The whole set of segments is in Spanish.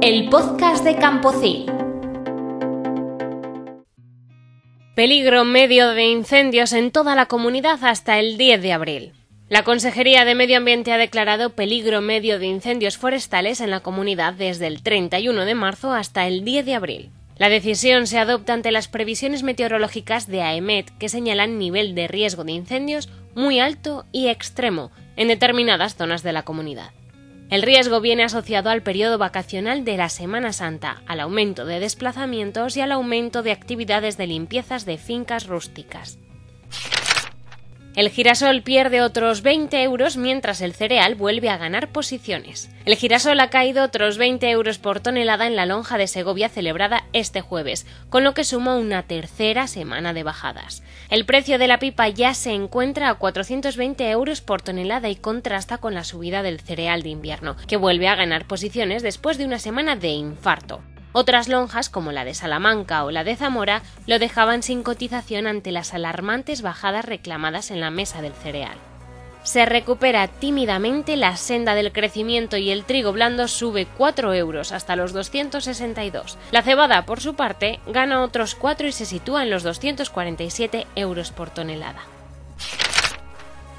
el podcast de Campocil. Peligro medio de incendios en toda la comunidad hasta el 10 de abril. La Consejería de Medio Ambiente ha declarado peligro medio de incendios forestales en la comunidad desde el 31 de marzo hasta el 10 de abril. La decisión se adopta ante las previsiones meteorológicas de AEMET que señalan nivel de riesgo de incendios muy alto y extremo en determinadas zonas de la comunidad. El riesgo viene asociado al periodo vacacional de la Semana Santa, al aumento de desplazamientos y al aumento de actividades de limpiezas de fincas rústicas. El girasol pierde otros 20 euros mientras el cereal vuelve a ganar posiciones. El girasol ha caído otros 20 euros por tonelada en la lonja de Segovia celebrada este jueves, con lo que suma una tercera semana de bajadas. El precio de la pipa ya se encuentra a 420 euros por tonelada y contrasta con la subida del cereal de invierno, que vuelve a ganar posiciones después de una semana de infarto. Otras lonjas, como la de Salamanca o la de Zamora, lo dejaban sin cotización ante las alarmantes bajadas reclamadas en la mesa del cereal. Se recupera tímidamente la senda del crecimiento y el trigo blando sube 4 euros hasta los 262. La cebada, por su parte, gana otros 4 y se sitúa en los 247 euros por tonelada.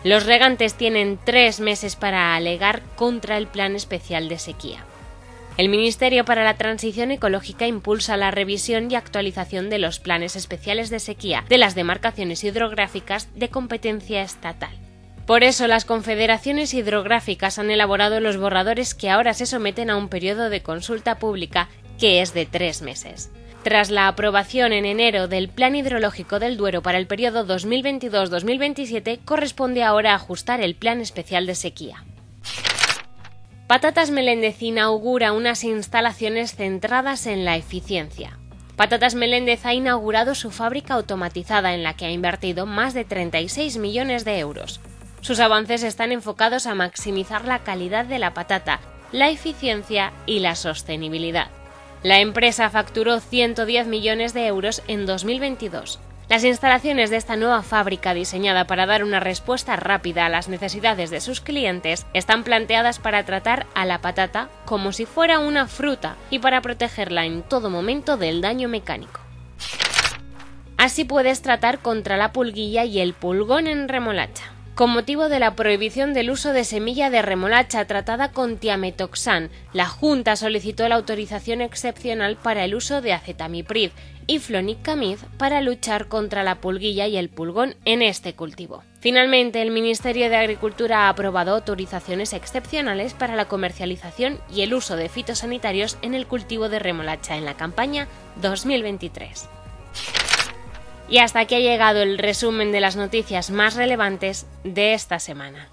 Los regantes tienen tres meses para alegar contra el plan especial de sequía. El Ministerio para la Transición Ecológica impulsa la revisión y actualización de los planes especiales de sequía de las demarcaciones hidrográficas de competencia estatal. Por eso las confederaciones hidrográficas han elaborado los borradores que ahora se someten a un periodo de consulta pública que es de tres meses. Tras la aprobación en enero del Plan Hidrológico del Duero para el periodo 2022-2027, corresponde ahora ajustar el Plan Especial de Sequía. Patatas Meléndez inaugura unas instalaciones centradas en la eficiencia. Patatas Meléndez ha inaugurado su fábrica automatizada en la que ha invertido más de 36 millones de euros. Sus avances están enfocados a maximizar la calidad de la patata, la eficiencia y la sostenibilidad. La empresa facturó 110 millones de euros en 2022. Las instalaciones de esta nueva fábrica diseñada para dar una respuesta rápida a las necesidades de sus clientes están planteadas para tratar a la patata como si fuera una fruta y para protegerla en todo momento del daño mecánico. Así puedes tratar contra la pulguilla y el pulgón en remolacha. Con motivo de la prohibición del uso de semilla de remolacha tratada con tiametoxan, la Junta solicitó la autorización excepcional para el uso de acetamiprid y flonicamid para luchar contra la pulguilla y el pulgón en este cultivo. Finalmente, el Ministerio de Agricultura ha aprobado autorizaciones excepcionales para la comercialización y el uso de fitosanitarios en el cultivo de remolacha en la campaña 2023. Y hasta aquí ha llegado el resumen de las noticias más relevantes de esta semana.